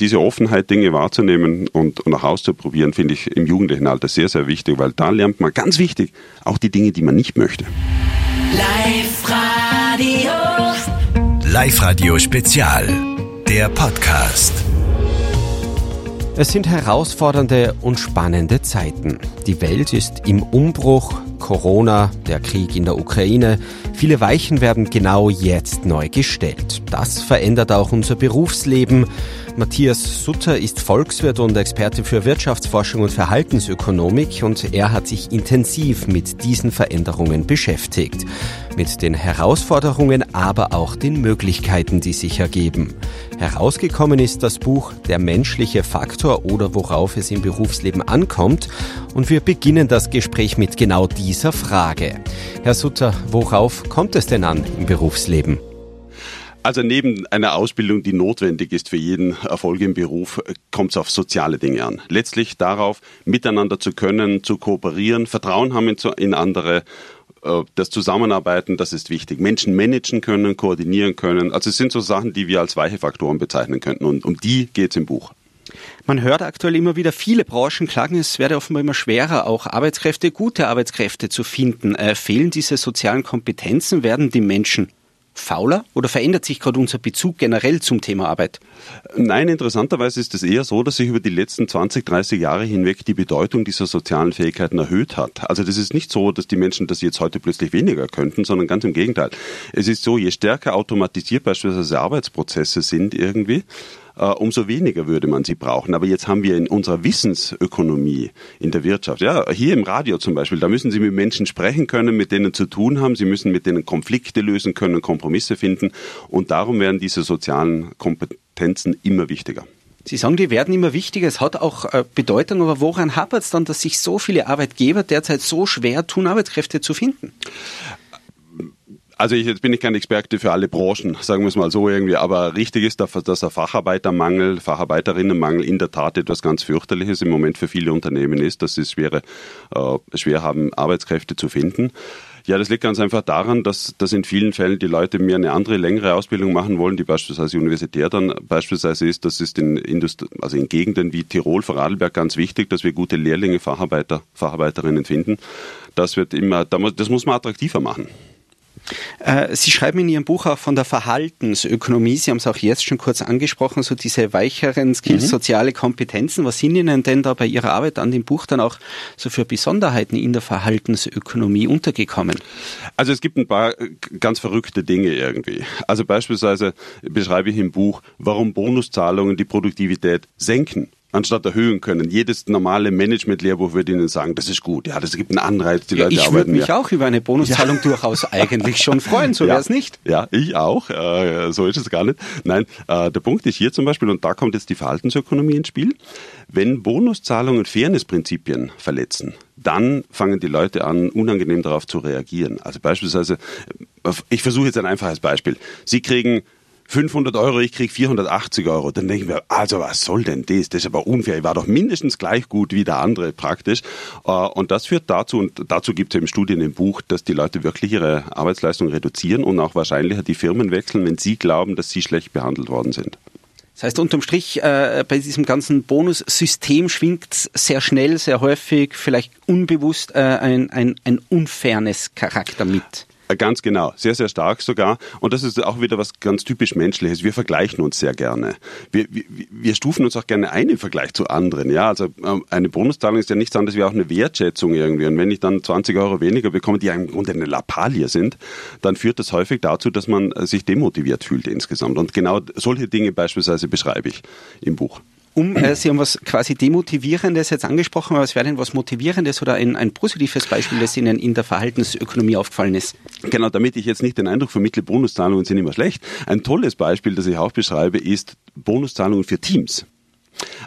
diese Offenheit, Dinge wahrzunehmen und, und auch auszuprobieren, finde ich im jugendlichen Alter sehr, sehr wichtig, weil da lernt man ganz wichtig auch die Dinge, die man nicht möchte. Live Radio. Live Radio Spezial. Der Podcast. Es sind herausfordernde und spannende Zeiten. Die Welt ist im Umbruch, Corona, der Krieg in der Ukraine. Viele Weichen werden genau jetzt neu gestellt. Das verändert auch unser Berufsleben. Matthias Sutter ist Volkswirt und Experte für Wirtschaftsforschung und Verhaltensökonomik und er hat sich intensiv mit diesen Veränderungen beschäftigt. Mit den Herausforderungen, aber auch den Möglichkeiten, die sich ergeben. Herausgekommen ist das Buch Der menschliche Faktor oder worauf es im Berufsleben ankommt und wir beginnen das Gespräch mit genau dieser Frage. Herr Sutter, worauf kommt es denn an im Berufsleben? Also neben einer Ausbildung, die notwendig ist für jeden Erfolg im Beruf, kommt es auf soziale Dinge an. Letztlich darauf, miteinander zu können, zu kooperieren, Vertrauen haben in andere äh, das Zusammenarbeiten, das ist wichtig. Menschen managen können, koordinieren können. Also es sind so Sachen, die wir als weiche Faktoren bezeichnen könnten. Und um die geht es im Buch. Man hört aktuell immer wieder, viele Branchen klagen, es werde offenbar immer schwerer, auch Arbeitskräfte, gute Arbeitskräfte zu finden. Äh, fehlen diese sozialen Kompetenzen? Werden die Menschen fauler oder verändert sich gerade unser Bezug generell zum Thema Arbeit? Nein, interessanterweise ist es eher so, dass sich über die letzten 20, 30 Jahre hinweg die Bedeutung dieser sozialen Fähigkeiten erhöht hat. Also das ist nicht so, dass die Menschen das jetzt heute plötzlich weniger könnten, sondern ganz im Gegenteil. Es ist so, je stärker automatisiert beispielsweise Arbeitsprozesse sind irgendwie, umso weniger würde man sie brauchen. Aber jetzt haben wir in unserer Wissensökonomie in der Wirtschaft, ja, hier im Radio zum Beispiel, da müssen Sie mit Menschen sprechen können, mit denen zu tun haben. Sie müssen mit denen Konflikte lösen können, Kompromisse finden. Und darum werden diese sozialen Kompetenzen immer wichtiger. Sie sagen, die werden immer wichtiger. Es hat auch äh, Bedeutung, aber woran hapert es dann, dass sich so viele Arbeitgeber derzeit so schwer tun, Arbeitskräfte zu finden? Also ich, jetzt bin ich kein Experte für alle Branchen, sagen wir es mal so irgendwie, aber richtig ist, dass der Facharbeitermangel, Facharbeiterinnenmangel in der Tat etwas ganz fürchterliches im Moment für viele Unternehmen ist, dass sie es schwere, äh, schwer haben, Arbeitskräfte zu finden. Ja, das liegt ganz einfach daran, dass, dass in vielen Fällen die Leute mehr eine andere, längere Ausbildung machen wollen, die beispielsweise universitär dann beispielsweise ist. Das ist in, Indust also in Gegenden wie Tirol, Vorarlberg ganz wichtig, dass wir gute Lehrlinge, Facharbeiter, Facharbeiterinnen finden. Das wird immer, das muss man attraktiver machen. Äh, Sie schreiben in Ihrem Buch auch von der Verhaltensökonomie. Sie haben es auch jetzt schon kurz angesprochen, so diese weicheren Skills, mhm. soziale Kompetenzen. Was sind Ihnen denn da bei Ihrer Arbeit an dem Buch dann auch so für Besonderheiten in der Verhaltensökonomie untergekommen? Also es gibt ein paar äh, ganz verrückte Dinge irgendwie. Also beispielsweise beschreibe ich im Buch, warum Bonuszahlungen die Produktivität senken anstatt erhöhen können. Jedes normale Management-Lehrbuch würde Ihnen sagen, das ist gut. Ja, das gibt einen Anreiz, die ja, Leute ich arbeiten. Ich würde mich ja. auch über eine Bonuszahlung ja. durchaus eigentlich schon freuen, so ja. wäre es nicht. Ja, ich auch. Äh, so ist es gar nicht. Nein, äh, der Punkt ist hier zum Beispiel, und da kommt jetzt die Verhaltensökonomie ins Spiel, wenn Bonuszahlungen Fairnessprinzipien verletzen, dann fangen die Leute an, unangenehm darauf zu reagieren. Also beispielsweise, äh, ich versuche jetzt ein einfaches Beispiel. Sie kriegen 500 Euro, ich krieg 480 Euro. Dann denken wir, also was soll denn das? Das ist aber unfair. Ich war doch mindestens gleich gut wie der andere praktisch. Äh, und das führt dazu, und dazu gibt es eben Studien im Buch, dass die Leute wirklich ihre Arbeitsleistung reduzieren und auch wahrscheinlicher die Firmen wechseln, wenn sie glauben, dass sie schlecht behandelt worden sind. Das heißt, unterm Strich, äh, bei diesem ganzen Bonussystem schwingt sehr schnell, sehr häufig, vielleicht unbewusst äh, ein, ein, ein unfairness Charakter mit. Äh, ganz genau, sehr, sehr stark sogar. Und das ist auch wieder was ganz typisch Menschliches. Wir vergleichen uns sehr gerne. Wir, wir, wir stufen uns auch gerne ein im Vergleich zu anderen. Ja, also ähm, eine Bonuszahlung ist ja nichts anderes wie auch eine Wertschätzung irgendwie. Und wenn ich dann 20 Euro weniger bekomme, die ja im Grunde eine Lappalie sind, dann führt das häufig dazu, dass man äh, sich demotiviert fühlt insgesamt. Und genau solche Dinge beispielsweise beschreibe ich im Buch um, äh, Sie haben was quasi Demotivierendes jetzt angesprochen, aber was wäre denn was Motivierendes oder ein, ein positives Beispiel, das Ihnen in der Verhaltensökonomie aufgefallen ist? Genau, damit ich jetzt nicht den Eindruck vermittle, Bonuszahlungen sind immer schlecht. Ein tolles Beispiel, das ich auch beschreibe, ist Bonuszahlungen für Teams.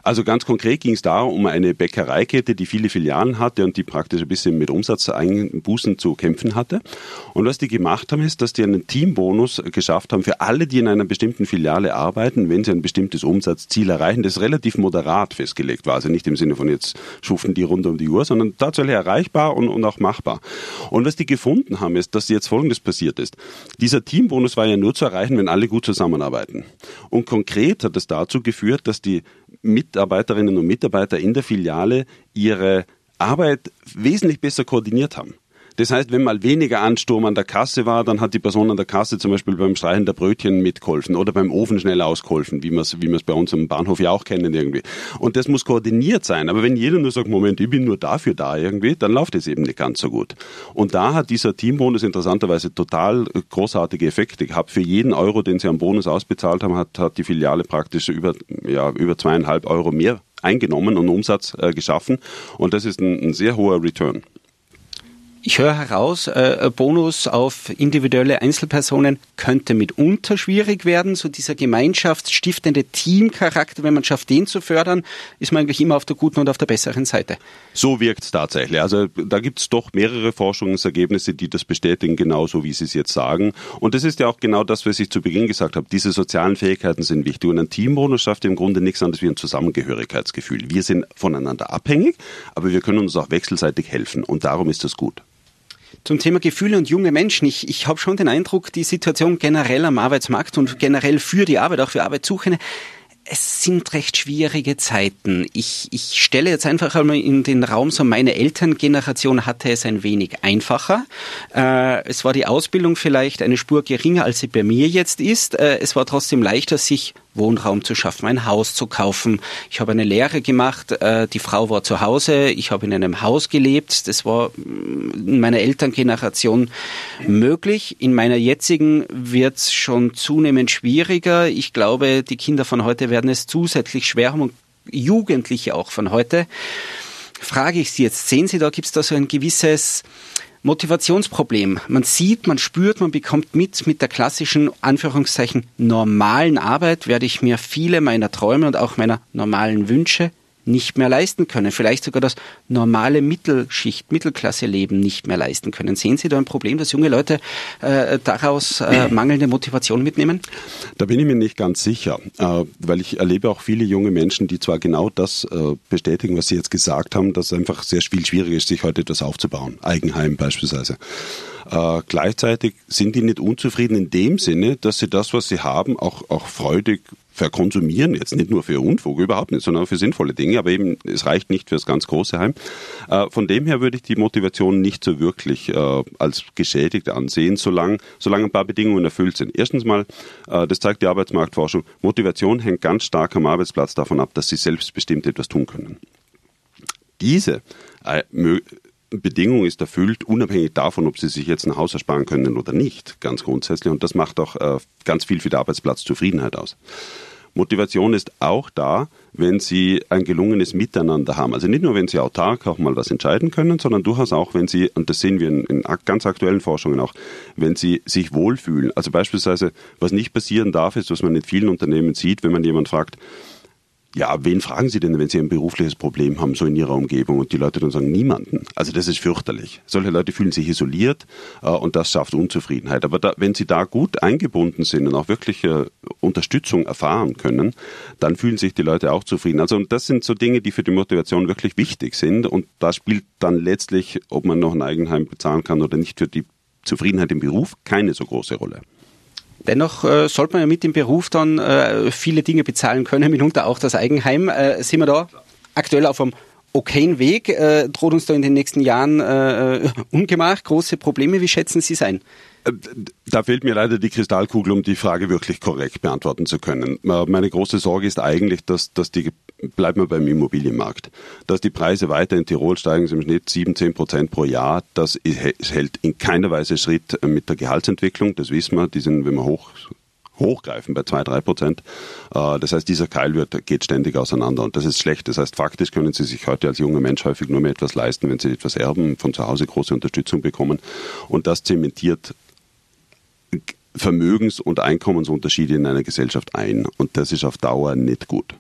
Also ganz konkret ging es da um eine Bäckereikette, die viele Filialen hatte und die praktisch ein bisschen mit Umsatzeinbußen zu kämpfen hatte. Und was die gemacht haben, ist, dass die einen Teambonus geschafft haben für alle, die in einer bestimmten Filiale arbeiten, wenn sie ein bestimmtes Umsatzziel erreichen, das relativ moderat festgelegt war. Also nicht im Sinne von jetzt schuften die rund um die Uhr, sondern tatsächlich erreichbar und, und auch machbar. Und was die gefunden haben, ist, dass jetzt Folgendes passiert ist. Dieser Teambonus war ja nur zu erreichen, wenn alle gut zusammenarbeiten. Und konkret hat es dazu geführt, dass die Mitarbeiterinnen und Mitarbeiter in der Filiale ihre Arbeit wesentlich besser koordiniert haben. Das heißt, wenn mal weniger Ansturm an der Kasse war, dann hat die Person an der Kasse zum Beispiel beim Streichen der Brötchen mitgeholfen oder beim Ofen schnell ausgeholfen, wie wir es wie bei uns am Bahnhof ja auch kennen irgendwie. Und das muss koordiniert sein. Aber wenn jeder nur sagt, Moment, ich bin nur dafür da irgendwie, dann läuft es eben nicht ganz so gut. Und da hat dieser Teambonus interessanterweise total großartige Effekte gehabt. Für jeden Euro, den sie am Bonus ausbezahlt haben, hat, hat die Filiale praktisch über, ja, über zweieinhalb Euro mehr eingenommen und Umsatz äh, geschaffen. Und das ist ein, ein sehr hoher Return. Ich höre heraus, äh, Bonus auf individuelle Einzelpersonen könnte mitunter schwierig werden. So dieser gemeinschaftsstiftende Teamcharakter, wenn man schafft, den zu fördern, ist man eigentlich immer auf der guten und auf der besseren Seite. So wirkt es tatsächlich. Also da gibt es doch mehrere Forschungsergebnisse, die das bestätigen, genauso wie Sie es jetzt sagen. Und das ist ja auch genau das, was ich zu Beginn gesagt habe. Diese sozialen Fähigkeiten sind wichtig. Und ein Teambonus schafft im Grunde nichts anderes wie ein Zusammengehörigkeitsgefühl. Wir sind voneinander abhängig, aber wir können uns auch wechselseitig helfen. Und darum ist das gut. Zum Thema Gefühle und junge Menschen. Ich, ich habe schon den Eindruck, die Situation generell am Arbeitsmarkt und generell für die Arbeit, auch für Arbeitssuchende, es sind recht schwierige Zeiten. Ich, ich stelle jetzt einfach einmal in den Raum, so meine Elterngeneration hatte es ein wenig einfacher. Äh, es war die Ausbildung vielleicht eine Spur geringer, als sie bei mir jetzt ist. Äh, es war trotzdem leichter, sich Wohnraum zu schaffen, ein Haus zu kaufen. Ich habe eine Lehre gemacht, äh, die Frau war zu Hause, ich habe in einem Haus gelebt. Das war mm, in meiner Elterngeneration möglich. In meiner jetzigen wird es schon zunehmend schwieriger. Ich glaube, die Kinder von heute werden es zusätzlich schwer haben und Jugendliche auch von heute. Frage ich Sie jetzt, sehen Sie da, gibt es da so ein gewisses Motivationsproblem. Man sieht, man spürt, man bekommt mit, mit der klassischen, Anführungszeichen, normalen Arbeit werde ich mir viele meiner Träume und auch meiner normalen Wünsche nicht mehr leisten können, vielleicht sogar das normale Mittelschicht, Mittelklasse-Leben nicht mehr leisten können. Sehen Sie da ein Problem, dass junge Leute äh, daraus äh, mangelnde Motivation mitnehmen? Da bin ich mir nicht ganz sicher, äh, weil ich erlebe auch viele junge Menschen, die zwar genau das äh, bestätigen, was Sie jetzt gesagt haben, dass es einfach sehr viel schwieriger ist, sich heute etwas aufzubauen, Eigenheim beispielsweise. Äh, gleichzeitig sind die nicht unzufrieden in dem Sinne, dass sie das, was sie haben, auch, auch freudig verkonsumieren, jetzt nicht nur für Unfug, überhaupt nicht, sondern für sinnvolle Dinge, aber eben es reicht nicht fürs ganz große Heim. Äh, von dem her würde ich die Motivation nicht so wirklich äh, als geschädigt ansehen, solange, solange ein paar Bedingungen erfüllt sind. Erstens mal, äh, das zeigt die Arbeitsmarktforschung, Motivation hängt ganz stark am Arbeitsplatz davon ab, dass sie selbstbestimmt etwas tun können. Diese äh, Bedingung ist erfüllt, unabhängig davon, ob sie sich jetzt ein Haus ersparen können oder nicht, ganz grundsätzlich. Und das macht auch äh, ganz viel für die Arbeitsplatzzufriedenheit aus. Motivation ist auch da, wenn sie ein gelungenes Miteinander haben. Also nicht nur, wenn sie autark auch mal was entscheiden können, sondern durchaus auch, wenn sie, und das sehen wir in, in ganz aktuellen Forschungen auch, wenn sie sich wohlfühlen. Also beispielsweise, was nicht passieren darf, ist, was man in vielen Unternehmen sieht, wenn man jemand fragt, ja, wen fragen Sie denn, wenn Sie ein berufliches Problem haben, so in Ihrer Umgebung? Und die Leute dann sagen, niemanden. Also das ist fürchterlich. Solche Leute fühlen sich isoliert äh, und das schafft Unzufriedenheit. Aber da, wenn Sie da gut eingebunden sind und auch wirklich äh, Unterstützung erfahren können, dann fühlen sich die Leute auch zufrieden. Also und das sind so Dinge, die für die Motivation wirklich wichtig sind. Und da spielt dann letztlich, ob man noch ein Eigenheim bezahlen kann oder nicht, für die Zufriedenheit im Beruf keine so große Rolle. Dennoch äh, sollte man ja mit dem Beruf dann äh, viele Dinge bezahlen können, mitunter auch das Eigenheim. Äh, sind wir da aktuell auf einem okayen Weg? Äh, droht uns da in den nächsten Jahren äh, Ungemach, große Probleme? Wie schätzen Sie es ein? Da fehlt mir leider die Kristallkugel, um die Frage wirklich korrekt beantworten zu können. Meine große Sorge ist eigentlich, dass, dass die, bleiben wir beim Immobilienmarkt, dass die Preise weiter in Tirol steigen, im Schnitt 7, 10 Prozent pro Jahr. Das hält in keiner Weise Schritt mit der Gehaltsentwicklung. Das wissen wir. Die sind, wenn wir hoch hochgreifen bei 2, 3 Prozent. Äh, das heißt, dieser Keil wird, geht ständig auseinander und das ist schlecht. Das heißt, faktisch können Sie sich heute als junger Mensch häufig nur mehr etwas leisten, wenn Sie etwas erben, von zu Hause große Unterstützung bekommen und das zementiert Vermögens- und Einkommensunterschiede in einer Gesellschaft ein. Und das ist auf Dauer nicht gut.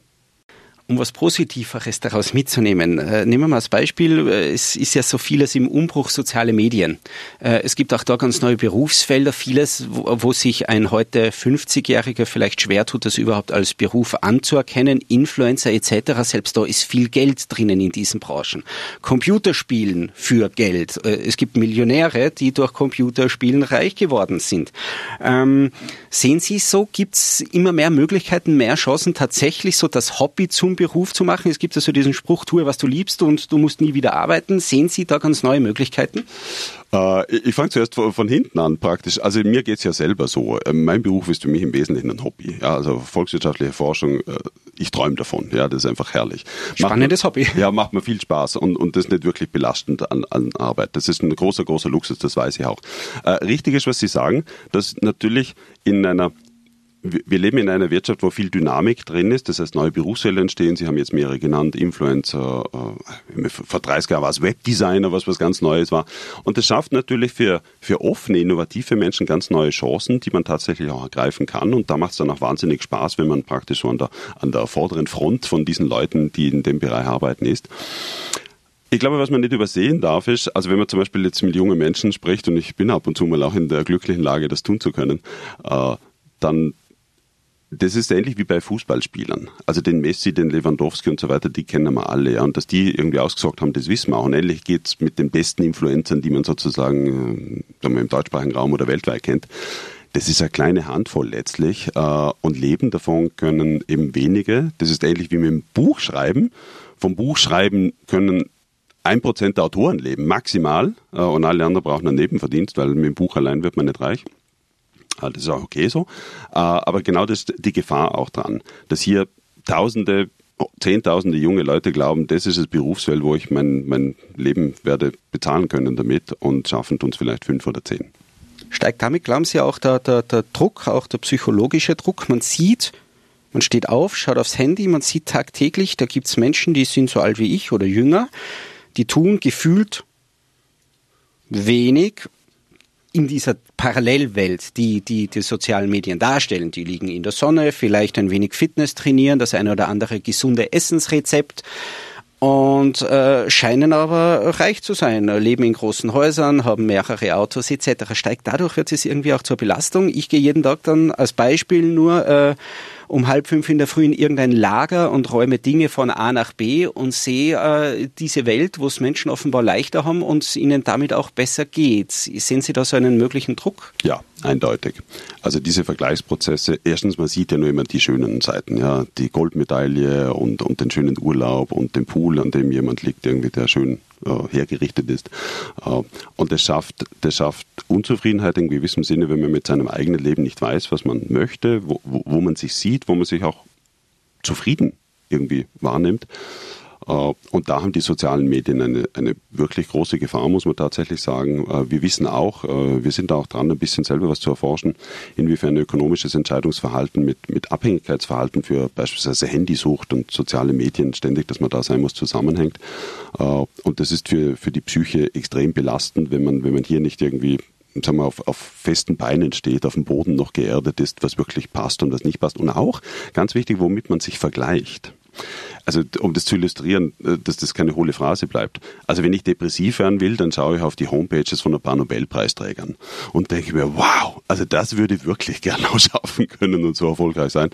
Um was Positiveres daraus mitzunehmen. Äh, nehmen wir mal als Beispiel, äh, es ist ja so vieles im Umbruch soziale Medien. Äh, es gibt auch da ganz neue Berufsfelder, vieles, wo, wo sich ein heute 50-Jähriger vielleicht schwer tut, das überhaupt als Beruf anzuerkennen. Influencer etc. Selbst da ist viel Geld drinnen in diesen Branchen. Computerspielen für Geld. Äh, es gibt Millionäre, die durch Computerspielen reich geworden sind. Ähm, sehen Sie so, gibt es immer mehr Möglichkeiten, mehr Chancen, tatsächlich so das Hobby zum Beruf zu machen? Es gibt also diesen Spruch, tue, was du liebst und du musst nie wieder arbeiten. Sehen Sie da ganz neue Möglichkeiten? Äh, ich fange zuerst von, von, hinten an praktisch. Also mir geht's ja selber so. Äh, mein Beruf ist für mich im Wesentlichen ein Hobby. Ja, also volkswirtschaftliche Forschung, äh, ich träume davon. Ja, das ist einfach herrlich. Spannendes macht, Hobby. Ja, macht mir viel Spaß und, und das ist nicht wirklich belastend an, an Arbeit. Das ist ein großer, großer Luxus, das weiß ich auch. Äh, richtig ist, was Sie sagen, dass natürlich in einer wir leben in einer Wirtschaft, wo viel Dynamik drin ist. Das heißt, neue Berufsfelder entstehen. Sie haben jetzt mehrere genannt, Influencer, äh, vor 30 Jahren war es Webdesigner, was was ganz Neues war. Und das schafft natürlich für, für offene, innovative Menschen ganz neue Chancen, die man tatsächlich auch ergreifen kann. Und da macht es dann auch wahnsinnig Spaß, wenn man praktisch so an der, an der vorderen Front von diesen Leuten, die in dem Bereich arbeiten, ist. Ich glaube, was man nicht übersehen darf, ist, also wenn man zum Beispiel jetzt mit jungen Menschen spricht, und ich bin ab und zu mal auch in der glücklichen Lage, das tun zu können, äh, dann das ist ähnlich wie bei Fußballspielern. Also den Messi, den Lewandowski und so weiter, die kennen wir alle. Ja. Und dass die irgendwie ausgesorgt haben, das wissen wir auch. Und ähnlich geht's mit den besten Influencern, die man sozusagen äh, im deutschsprachigen Raum oder weltweit kennt. Das ist eine kleine Handvoll letztlich. Äh, und leben davon können eben wenige. Das ist ähnlich wie mit dem Buchschreiben. Vom Buchschreiben können ein Prozent der Autoren leben, maximal. Äh, und alle anderen brauchen einen Nebenverdienst, weil mit dem Buch allein wird man nicht reich. Ah, das ist auch okay so. Ah, aber genau das ist die Gefahr auch dran, dass hier Tausende, Zehntausende junge Leute glauben, das ist das Berufsfeld, wo ich mein, mein Leben werde bezahlen können damit und schaffen tun es vielleicht fünf oder zehn. Steigt damit, glauben Sie, auch der, der, der Druck, auch der psychologische Druck? Man sieht, man steht auf, schaut aufs Handy, man sieht tagtäglich, da gibt es Menschen, die sind so alt wie ich oder jünger, die tun gefühlt wenig in dieser Parallelwelt, die, die die sozialen Medien darstellen. Die liegen in der Sonne, vielleicht ein wenig Fitness trainieren, das eine oder andere gesunde Essensrezept und äh, scheinen aber reich zu sein, leben in großen Häusern, haben mehrere Autos etc. Steigt dadurch wird es irgendwie auch zur Belastung. Ich gehe jeden Tag dann als Beispiel nur äh, um halb fünf in der Früh in irgendein Lager und räume Dinge von A nach B und sehe äh, diese Welt, wo es Menschen offenbar leichter haben und es ihnen damit auch besser geht. Sehen Sie da so einen möglichen Druck? Ja, eindeutig. Also diese Vergleichsprozesse, erstens, man sieht ja nur immer die schönen Seiten, ja, die Goldmedaille und, und den schönen Urlaub und den Pool, an dem jemand liegt, irgendwie, der schön hergerichtet ist. Äh, und das schafft, das schafft Unzufriedenheit in gewissem Sinne, wenn man mit seinem eigenen Leben nicht weiß, was man möchte, wo, wo man sich sieht, wo man sich auch zufrieden irgendwie wahrnimmt. Äh, und da haben die sozialen Medien eine, eine wirklich große Gefahr, muss man tatsächlich sagen. Äh, wir wissen auch, äh, wir sind auch dran, ein bisschen selber was zu erforschen, inwiefern ökonomisches Entscheidungsverhalten mit, mit Abhängigkeitsverhalten für beispielsweise Handysucht und soziale Medien ständig, dass man da sein muss, zusammenhängt. Und das ist für, für die Psyche extrem belastend, wenn man, wenn man hier nicht irgendwie sagen wir, auf, auf festen Beinen steht, auf dem Boden noch geerdet ist, was wirklich passt und was nicht passt. Und auch, ganz wichtig, womit man sich vergleicht. Also um das zu illustrieren, äh, dass das keine hohle Phrase bleibt. Also wenn ich depressiv werden will, dann schaue ich auf die Homepages von ein paar Nobelpreisträgern und denke mir, wow, also das würde ich wirklich gerne auch schaffen können und so erfolgreich sein.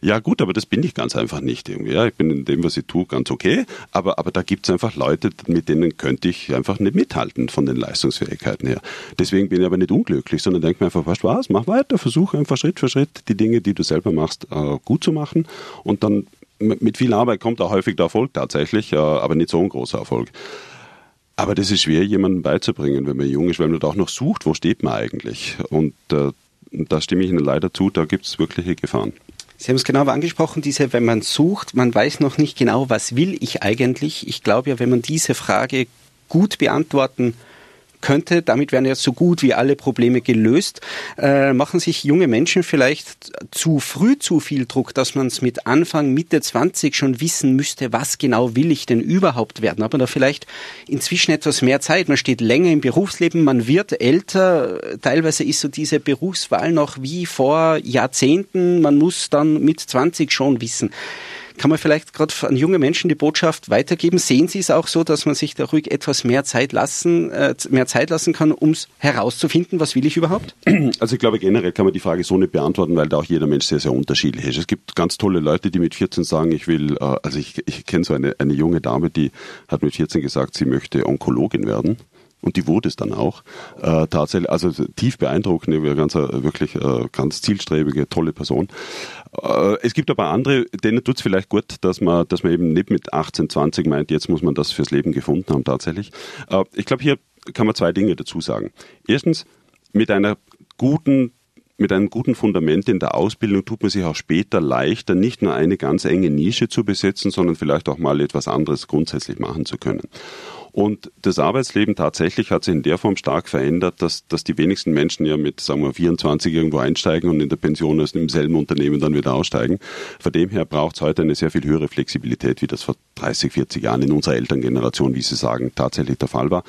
Ja gut, aber das bin ich ganz einfach nicht irgendwie. Ja, ich bin in dem, was ich tue, ganz okay, aber, aber da gibt es einfach Leute, mit denen könnte ich einfach nicht mithalten von den Leistungsfähigkeiten her. Deswegen bin ich aber nicht unglücklich, sondern denke mir einfach, was Spaß, mach weiter, versuche einfach Schritt für Schritt die Dinge, die du selber machst, äh, gut zu machen und dann mit viel Arbeit kommt auch häufig der Erfolg tatsächlich, aber nicht so ein großer Erfolg. Aber das ist schwer, jemandem beizubringen, wenn man jung ist, weil man da auch noch sucht, wo steht man eigentlich. Und äh, da stimme ich Ihnen leider zu, da gibt es wirkliche Gefahren. Sie haben es genau angesprochen, diese, wenn man sucht, man weiß noch nicht genau, was will ich eigentlich. Ich glaube ja, wenn man diese Frage gut beantworten könnte, damit wären ja so gut wie alle Probleme gelöst. Äh, machen sich junge Menschen vielleicht zu früh zu viel Druck, dass man es mit Anfang, Mitte 20 schon wissen müsste, was genau will ich denn überhaupt werden? Aber da vielleicht inzwischen etwas mehr Zeit. Man steht länger im Berufsleben, man wird älter. Teilweise ist so diese Berufswahl noch wie vor Jahrzehnten. Man muss dann mit 20 schon wissen. Kann man vielleicht gerade an junge Menschen die Botschaft weitergeben? Sehen Sie es auch so, dass man sich da ruhig etwas mehr Zeit lassen, äh, mehr Zeit lassen kann, um es herauszufinden, was will ich überhaupt? Also ich glaube generell kann man die Frage so nicht beantworten, weil da auch jeder Mensch sehr, sehr unterschiedlich ist. Es gibt ganz tolle Leute, die mit 14 sagen, ich will, äh, also ich, ich kenne so eine, eine junge Dame, die hat mit 14 gesagt, sie möchte Onkologin werden. Und die wurde es dann auch. Äh, tatsächlich, also tief beeindruckend, ganz, wirklich äh, ganz zielstrebige, tolle Person. Äh, es gibt aber andere, denen tut es vielleicht gut, dass man, dass man eben nicht mit 18, 20 meint, jetzt muss man das fürs Leben gefunden haben tatsächlich. Äh, ich glaube, hier kann man zwei Dinge dazu sagen. Erstens, mit einer guten mit einem guten Fundament in der Ausbildung tut man sich auch später leichter, nicht nur eine ganz enge Nische zu besetzen, sondern vielleicht auch mal etwas anderes grundsätzlich machen zu können. Und das Arbeitsleben tatsächlich hat sich in der Form stark verändert, dass, dass die wenigsten Menschen ja mit, sagen wir, 24 irgendwo einsteigen und in der Pension aus dem selben Unternehmen dann wieder aussteigen. Von dem her braucht es heute eine sehr viel höhere Flexibilität, wie das vor 30, 40 Jahren in unserer Elterngeneration, wie Sie sagen, tatsächlich der Fall war.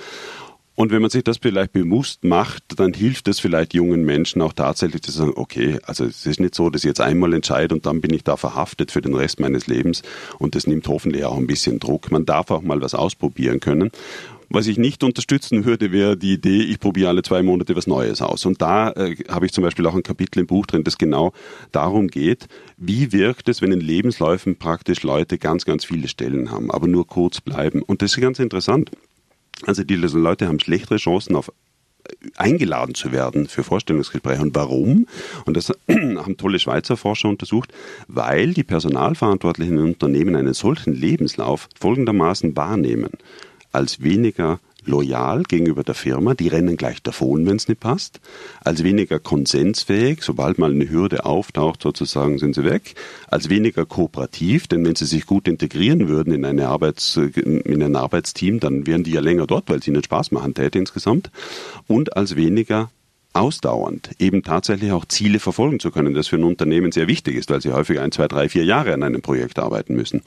Und wenn man sich das vielleicht bewusst macht, dann hilft es vielleicht jungen Menschen auch tatsächlich zu sagen, okay, also es ist nicht so, dass ich jetzt einmal entscheide und dann bin ich da verhaftet für den Rest meines Lebens und das nimmt hoffentlich auch ein bisschen Druck. Man darf auch mal was ausprobieren können. Was ich nicht unterstützen würde, wäre die Idee, ich probiere alle zwei Monate was Neues aus. Und da äh, habe ich zum Beispiel auch ein Kapitel im Buch drin, das genau darum geht, wie wirkt es, wenn in Lebensläufen praktisch Leute ganz, ganz viele Stellen haben, aber nur kurz bleiben. Und das ist ganz interessant. Also die Leute haben schlechtere Chancen auf eingeladen zu werden für Vorstellungsgespräche. Und warum? Und das haben tolle Schweizer Forscher untersucht, weil die Personalverantwortlichen in Unternehmen einen solchen Lebenslauf folgendermaßen wahrnehmen. Als weniger loyal gegenüber der Firma, die rennen gleich davon, wenn es nicht passt, als weniger konsensfähig, sobald mal eine Hürde auftaucht, sozusagen sind sie weg, als weniger kooperativ, denn wenn sie sich gut integrieren würden in, eine Arbeits, in ein Arbeitsteam, dann wären die ja länger dort, weil es ihnen Spaß machen täte insgesamt, und als weniger ausdauernd, eben tatsächlich auch Ziele verfolgen zu können, das für ein Unternehmen sehr wichtig ist, weil sie häufig ein, zwei, drei, vier Jahre an einem Projekt arbeiten müssen.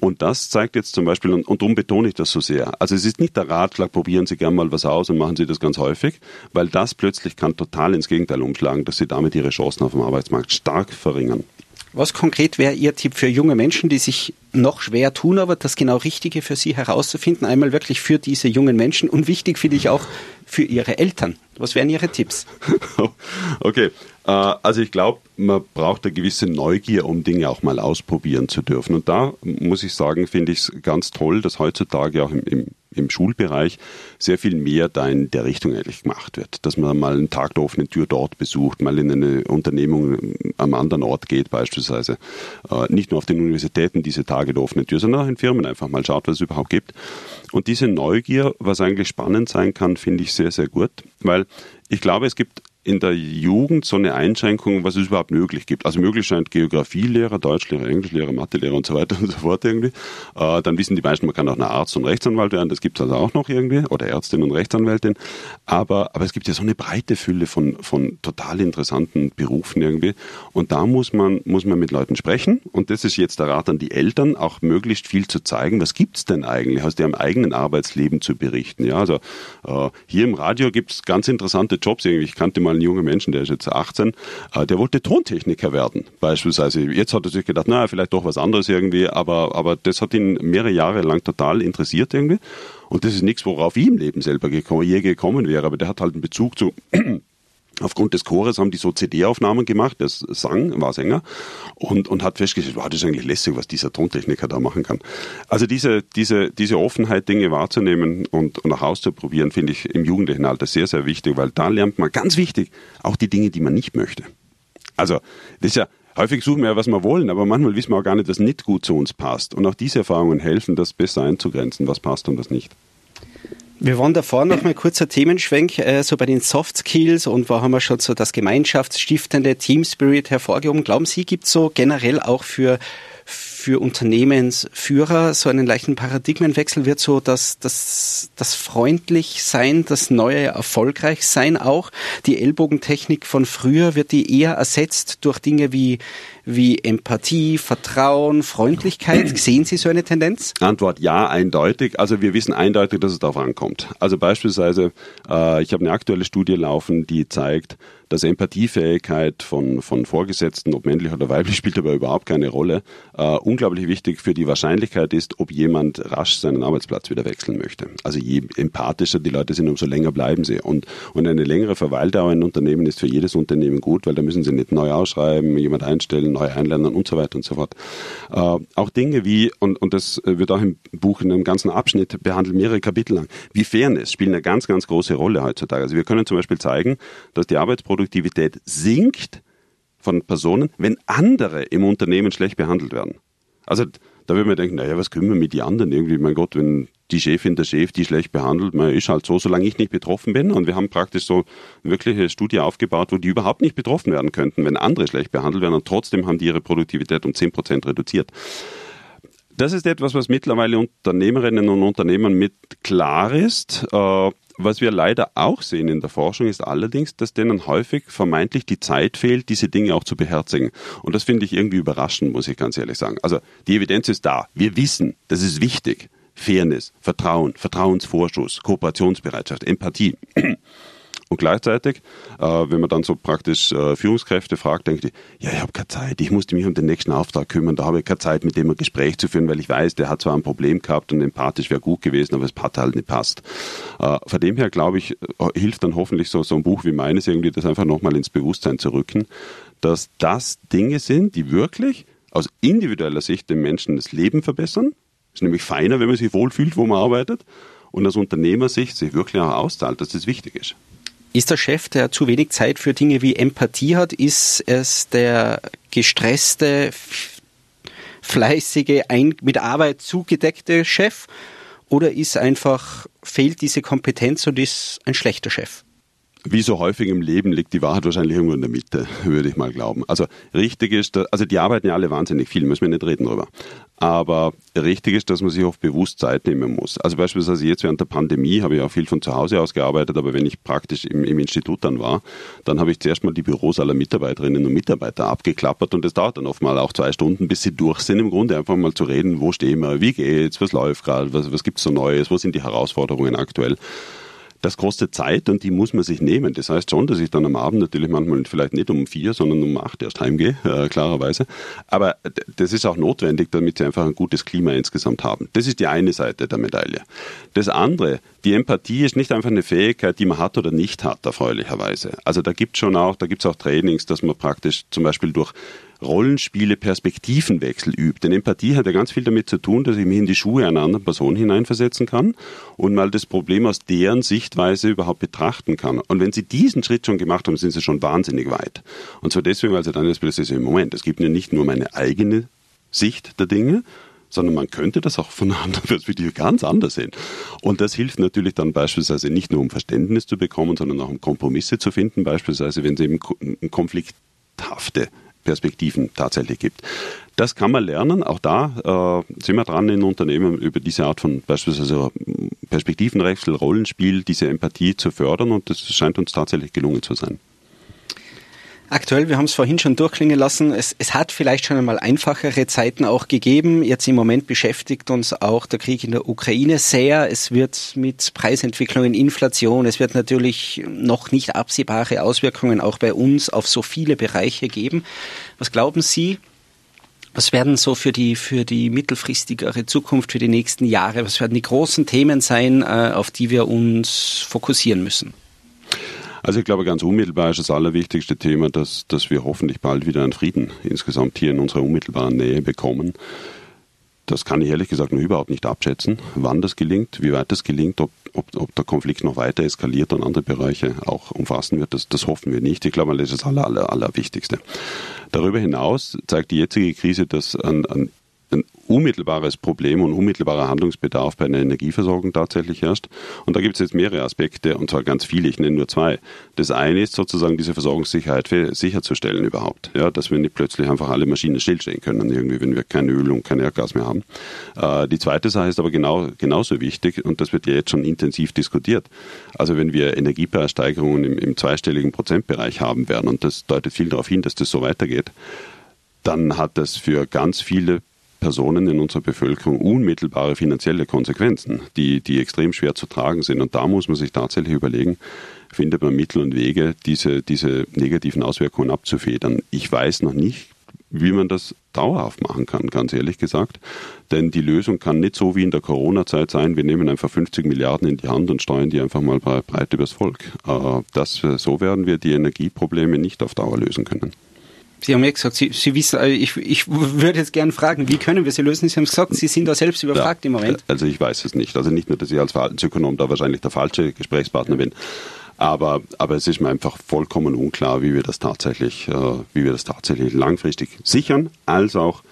Und das zeigt jetzt zum Beispiel, und, und darum betone ich das so sehr. Also es ist nicht der Ratschlag, probieren Sie gern mal was aus und machen Sie das ganz häufig, weil das plötzlich kann total ins Gegenteil umschlagen, dass Sie damit Ihre Chancen auf dem Arbeitsmarkt stark verringern. Was konkret wäre Ihr Tipp für junge Menschen, die sich noch schwer tun, aber das genau Richtige für sie herauszufinden? Einmal wirklich für diese jungen Menschen und wichtig finde ich auch für ihre Eltern. Was wären Ihre Tipps? okay, äh, also ich glaube, man braucht eine gewisse Neugier, um Dinge auch mal ausprobieren zu dürfen. Und da muss ich sagen, finde ich es ganz toll, dass heutzutage auch im, im, im, Schulbereich sehr viel mehr da in der Richtung eigentlich gemacht wird. Dass man mal einen Tag der offenen Tür dort besucht, mal in eine Unternehmung am anderen Ort geht beispielsweise. Äh, nicht nur auf den Universitäten diese Tage der offenen Tür, sondern auch in Firmen einfach mal schaut, was es überhaupt gibt. Und diese Neugier, was eigentlich spannend sein kann, finde ich sehr, sehr gut, weil ich glaube, es gibt in der Jugend so eine Einschränkung, was es überhaupt möglich gibt. Also möglich scheint Geografielehrer, Deutschlehrer, Englischlehrer, Mathelehrer und so weiter und so fort irgendwie. Äh, dann wissen die meisten, man kann auch eine Arzt und Rechtsanwalt werden, das gibt es also auch noch irgendwie, oder Ärztin und Rechtsanwältin. Aber, aber es gibt ja so eine breite Fülle von, von total interessanten Berufen irgendwie. Und da muss man, muss man mit Leuten sprechen. Und das ist jetzt der Rat an die Eltern, auch möglichst viel zu zeigen. Was gibt's denn eigentlich aus ihrem eigenen Arbeitsleben zu berichten? Ja, also äh, hier im Radio gibt's ganz interessante Jobs irgendwie. Ich kannte mal ein junger Mensch, der ist jetzt 18, äh, der wollte Tontechniker werden, beispielsweise. Jetzt hat er sich gedacht, naja, vielleicht doch was anderes irgendwie, aber, aber das hat ihn mehrere Jahre lang total interessiert irgendwie. Und das ist nichts, worauf ich im Leben selber gekommen, je gekommen wäre, aber der hat halt einen Bezug zu Aufgrund des Chores haben die so CD-Aufnahmen gemacht, das sang, war Sänger und, und hat festgestellt, wow, das ist eigentlich lässig, was dieser Tontechniker da machen kann. Also diese, diese, diese Offenheit, Dinge wahrzunehmen und, und auch auszuprobieren, finde ich im jugendlichen Alter sehr, sehr wichtig, weil da lernt man ganz wichtig auch die Dinge, die man nicht möchte. Also, das ist ja, häufig suchen wir ja, was wir wollen, aber manchmal wissen wir auch gar nicht, was nicht gut zu uns passt. Und auch diese Erfahrungen helfen, das besser einzugrenzen, was passt und was nicht. Wir waren davor noch mal kurzer Themenschwenk, äh, so bei den Soft Skills und wo haben wir schon so das gemeinschaftsstiftende Team Spirit hervorgehoben. Glauben Sie, gibt es so generell auch für für Unternehmensführer so einen leichten Paradigmenwechsel wird so, dass das, das freundlich sein, das neue erfolgreich sein auch. Die Ellbogentechnik von früher wird die eher ersetzt durch Dinge wie wie Empathie, Vertrauen, Freundlichkeit. Sehen Sie so eine Tendenz? Antwort ja, eindeutig. Also wir wissen eindeutig, dass es darauf ankommt. Also beispielsweise, äh, ich habe eine aktuelle Studie laufen, die zeigt, dass Empathiefähigkeit von, von Vorgesetzten, ob männlich oder weiblich, spielt aber überhaupt keine Rolle, äh, unglaublich wichtig für die Wahrscheinlichkeit ist, ob jemand rasch seinen Arbeitsplatz wieder wechseln möchte. Also je empathischer die Leute sind, umso länger bleiben sie. Und, und eine längere Verweildauer in Unternehmen ist für jedes Unternehmen gut, weil da müssen sie nicht neu ausschreiben, jemand einstellen, neu einlernen und so weiter und so fort. Äh, auch Dinge wie, und, und das wird auch im Buch in einem ganzen Abschnitt behandelt, mehrere Kapitel lang, wie Fairness spielen eine ganz, ganz große Rolle heutzutage. Also wir können zum Beispiel zeigen, dass die Arbeitsproduktion Produktivität sinkt von Personen, wenn andere im Unternehmen schlecht behandelt werden. Also da würde man denken, naja, was können wir mit die anderen irgendwie? Mein Gott, wenn die Chefin, der Chef die schlecht behandelt, man ist halt so, solange ich nicht betroffen bin. Und wir haben praktisch so wirkliche Studie aufgebaut, wo die überhaupt nicht betroffen werden könnten, wenn andere schlecht behandelt werden. Und trotzdem haben die ihre Produktivität um 10 Prozent reduziert. Das ist etwas, was mittlerweile Unternehmerinnen und Unternehmern mit klar ist. Äh, was wir leider auch sehen in der Forschung ist allerdings, dass denen häufig vermeintlich die Zeit fehlt, diese Dinge auch zu beherzigen. Und das finde ich irgendwie überraschend, muss ich ganz ehrlich sagen. Also die Evidenz ist da. Wir wissen, das ist wichtig. Fairness, Vertrauen, Vertrauensvorschuss, Kooperationsbereitschaft, Empathie. Und gleichzeitig, äh, wenn man dann so praktisch äh, Führungskräfte fragt, denkt die, ja, ich habe keine Zeit, ich musste mich um den nächsten Auftrag kümmern, da habe ich keine Zeit, mit dem ein Gespräch zu führen, weil ich weiß, der hat zwar ein Problem gehabt und empathisch wäre gut gewesen, aber es hat halt nicht passt. Äh, von dem her, glaube ich, äh, hilft dann hoffentlich so, so ein Buch wie meines irgendwie, das einfach nochmal ins Bewusstsein zu rücken, dass das Dinge sind, die wirklich aus individueller Sicht den Menschen das Leben verbessern. Ist nämlich feiner, wenn man sich wohlfühlt, wo man arbeitet. Und aus Unternehmersicht sich wirklich auch auszahlt, dass das wichtig ist. Ist der Chef, der zu wenig Zeit für Dinge wie Empathie hat, ist es der gestresste, fleißige, mit Arbeit zugedeckte Chef? Oder ist einfach, fehlt diese Kompetenz und ist ein schlechter Chef? Wie so häufig im Leben liegt die Wahrheit wahrscheinlich irgendwo in der Mitte, würde ich mal glauben. Also richtig ist, also die arbeiten ja alle wahnsinnig viel, müssen wir nicht reden drüber. Aber richtig ist, dass man sich oft bewusst Zeit nehmen muss. Also beispielsweise jetzt während der Pandemie habe ich auch viel von zu Hause aus gearbeitet, aber wenn ich praktisch im, im Institut dann war, dann habe ich zuerst mal die Büros aller Mitarbeiterinnen und Mitarbeiter abgeklappert und es dauert dann oft mal auch zwei Stunden, bis sie durch sind im Grunde, einfach mal zu reden, wo stehen wir, wie geht's, was läuft gerade, was, was gibt's so Neues, wo sind die Herausforderungen aktuell das kostet Zeit und die muss man sich nehmen. Das heißt schon, dass ich dann am Abend natürlich manchmal vielleicht nicht um vier, sondern um acht erst heimgehe, äh, klarerweise. Aber das ist auch notwendig, damit sie einfach ein gutes Klima insgesamt haben. Das ist die eine Seite der Medaille. Das andere, die Empathie ist nicht einfach eine Fähigkeit, die man hat oder nicht hat, erfreulicherweise. Also da gibt es schon auch, da gibt es auch Trainings, dass man praktisch zum Beispiel durch Rollenspiele Perspektivenwechsel übt. Denn Empathie hat ja ganz viel damit zu tun, dass ich mich in die Schuhe einer anderen Person hineinversetzen kann und mal das Problem aus deren Sichtweise überhaupt betrachten kann. Und wenn Sie diesen Schritt schon gemacht haben, sind Sie schon wahnsinnig weit. Und zwar deswegen, weil Sie dann jetzt plötzlich im Moment, es gibt ja nicht nur meine eigene Sicht der Dinge, sondern man könnte das auch von einer anderen Perspektive ganz anders sehen. Und das hilft natürlich dann beispielsweise nicht nur um Verständnis zu bekommen, sondern auch um Kompromisse zu finden, beispielsweise wenn Sie eben konflikthafte Perspektiven tatsächlich gibt. Das kann man lernen. Auch da äh, sind wir dran in Unternehmen über diese Art von beispielsweise Perspektivenwechsel, Rollenspiel, diese Empathie zu fördern und das scheint uns tatsächlich gelungen zu sein. Aktuell, wir haben es vorhin schon durchklingen lassen, es, es hat vielleicht schon einmal einfachere Zeiten auch gegeben. Jetzt im Moment beschäftigt uns auch der Krieg in der Ukraine sehr. Es wird mit Preisentwicklungen, Inflation, es wird natürlich noch nicht absehbare Auswirkungen auch bei uns auf so viele Bereiche geben. Was glauben Sie, was werden so für die, für die mittelfristigere Zukunft, für die nächsten Jahre, was werden die großen Themen sein, äh, auf die wir uns fokussieren müssen? Also ich glaube, ganz unmittelbar ist das allerwichtigste Thema, dass, dass wir hoffentlich bald wieder einen Frieden insgesamt hier in unserer unmittelbaren Nähe bekommen. Das kann ich ehrlich gesagt noch überhaupt nicht abschätzen, wann das gelingt, wie weit das gelingt, ob, ob, ob der Konflikt noch weiter eskaliert und andere Bereiche auch umfassen wird. Das, das hoffen wir nicht. Ich glaube, das ist das Aller, Aller, Allerwichtigste. Darüber hinaus zeigt die jetzige Krise, dass ein, ein ein unmittelbares Problem und unmittelbarer Handlungsbedarf bei einer Energieversorgung tatsächlich herrscht. Und da gibt es jetzt mehrere Aspekte, und zwar ganz viele, ich nenne nur zwei. Das eine ist sozusagen diese Versorgungssicherheit sicherzustellen überhaupt. Ja, dass wir nicht plötzlich einfach alle Maschinen stillstehen können, irgendwie, wenn wir kein Öl und kein Erdgas mehr haben. Äh, die zweite Sache ist aber genau, genauso wichtig, und das wird ja jetzt schon intensiv diskutiert. Also wenn wir Energiepreissteigerungen im, im zweistelligen Prozentbereich haben werden, und das deutet viel darauf hin, dass das so weitergeht, dann hat das für ganz viele Personen in unserer Bevölkerung unmittelbare finanzielle Konsequenzen, die, die extrem schwer zu tragen sind. Und da muss man sich tatsächlich überlegen, findet man Mittel und Wege, diese, diese negativen Auswirkungen abzufedern. Ich weiß noch nicht, wie man das dauerhaft machen kann, ganz ehrlich gesagt. Denn die Lösung kann nicht so wie in der Corona-Zeit sein, wir nehmen einfach 50 Milliarden in die Hand und steuern die einfach mal breit übers Volk. Äh, das, so werden wir die Energieprobleme nicht auf Dauer lösen können. Sie haben ja gesagt, Sie, Sie wissen, äh, ich, ich würde jetzt gerne fragen, wie können wir sie lösen? Sie haben gesagt, Sie sind da selbst überfragt ja, im Moment. Also ich weiß es nicht. Also nicht nur, dass ich als Verhaltensökonom da wahrscheinlich der falsche Gesprächspartner bin, aber, aber es ist mir einfach vollkommen unklar, wie wir das tatsächlich, äh, wie wir das tatsächlich langfristig sichern, als auch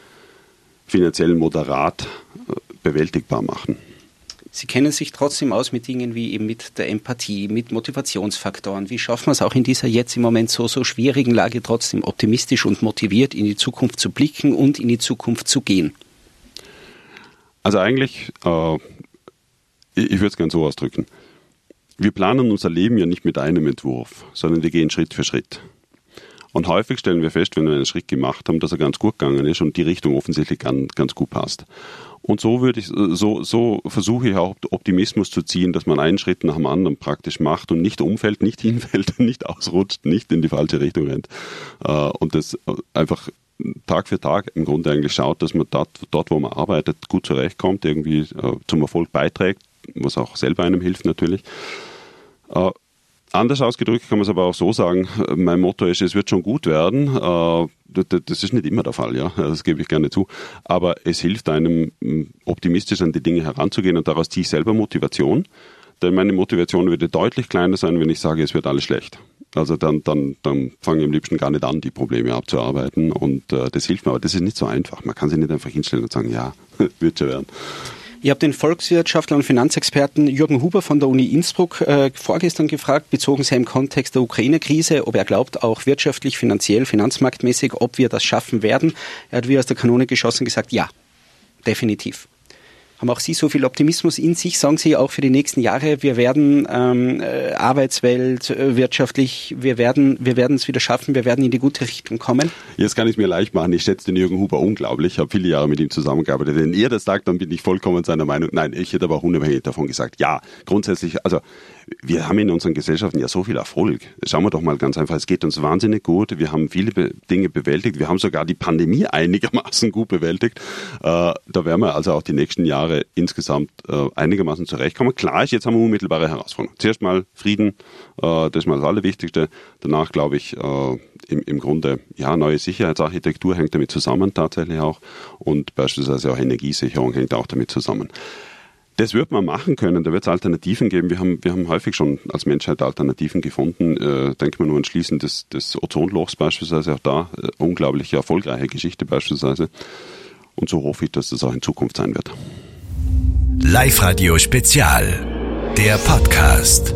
finanziell moderat äh, bewältigbar machen. Sie kennen sich trotzdem aus mit Dingen wie eben mit der Empathie, mit Motivationsfaktoren. Wie schaffen wir es auch in dieser jetzt im Moment so, so schwierigen Lage trotzdem optimistisch und motiviert in die Zukunft zu blicken und in die Zukunft zu gehen? Also eigentlich, äh, ich, ich würde es gerne so ausdrücken. Wir planen unser Leben ja nicht mit einem Entwurf, sondern wir gehen Schritt für Schritt. Und häufig stellen wir fest, wenn wir einen Schritt gemacht haben, dass er ganz gut gegangen ist und die Richtung offensichtlich ganz, ganz gut passt. Und so würde ich, so, so versuche ich auch Optimismus zu ziehen, dass man einen Schritt nach dem anderen praktisch macht und nicht umfällt, nicht hinfällt, nicht ausrutscht, nicht in die falsche Richtung rennt. Äh, und das einfach Tag für Tag im Grunde eigentlich schaut, dass man dort, dort wo man arbeitet, gut zurechtkommt, irgendwie äh, zum Erfolg beiträgt, was auch selber einem hilft natürlich. Anders ausgedrückt kann man es aber auch so sagen, mein Motto ist, es wird schon gut werden. Äh, das ist nicht immer der Fall, ja, das gebe ich gerne zu. Aber es hilft einem, optimistisch an die Dinge heranzugehen und daraus ziehe ich selber Motivation. Denn meine Motivation würde deutlich kleiner sein, wenn ich sage, es wird alles schlecht. Also dann, dann, dann fange ich am liebsten gar nicht an, die Probleme abzuarbeiten. Und äh, das hilft mir, aber das ist nicht so einfach. Man kann sich nicht einfach hinstellen und sagen, ja, wird schon werden. Ihr habt den Volkswirtschaftler und Finanzexperten Jürgen Huber von der Uni Innsbruck äh, vorgestern gefragt, bezogen im Kontext der Ukraine-Krise, ob er glaubt, auch wirtschaftlich, finanziell, finanzmarktmäßig, ob wir das schaffen werden. Er hat wie aus der Kanone geschossen gesagt, ja, definitiv. Haben auch Sie so viel Optimismus in sich? Sagen Sie auch für die nächsten Jahre, wir werden ähm, äh, Arbeitswelt, äh, wirtschaftlich, wir werden wir werden es wieder schaffen, wir werden in die gute Richtung kommen? Jetzt kann ich es mir leicht machen. Ich schätze den Jürgen Huber unglaublich. Ich habe viele Jahre mit ihm zusammengearbeitet. Wenn er das sagt, dann bin ich vollkommen seiner Meinung. Nein, ich hätte aber auch unabhängig davon gesagt, ja, grundsätzlich, also wir haben in unseren Gesellschaften ja so viel Erfolg. Schauen wir doch mal ganz einfach, es geht uns wahnsinnig gut. Wir haben viele Be Dinge bewältigt. Wir haben sogar die Pandemie einigermaßen gut bewältigt. Äh, da werden wir also auch die nächsten Jahre insgesamt äh, einigermaßen zurechtkommen. Klar ist, jetzt haben wir unmittelbare Herausforderungen. Zuerst mal Frieden, äh, das ist mal das Allerwichtigste. Danach glaube ich, äh, im, im Grunde, ja, neue Sicherheitsarchitektur hängt damit zusammen tatsächlich auch und beispielsweise auch Energiesicherung hängt auch damit zusammen. Das wird man machen können, da wird es Alternativen geben. Wir haben, wir haben häufig schon als Menschheit Alternativen gefunden. Äh, denken wir nur an Schließen des, des Ozonlochs beispielsweise, auch da äh, unglaublich erfolgreiche Geschichte beispielsweise. Und so hoffe ich, dass das auch in Zukunft sein wird. Live Radio Spezial, der Podcast.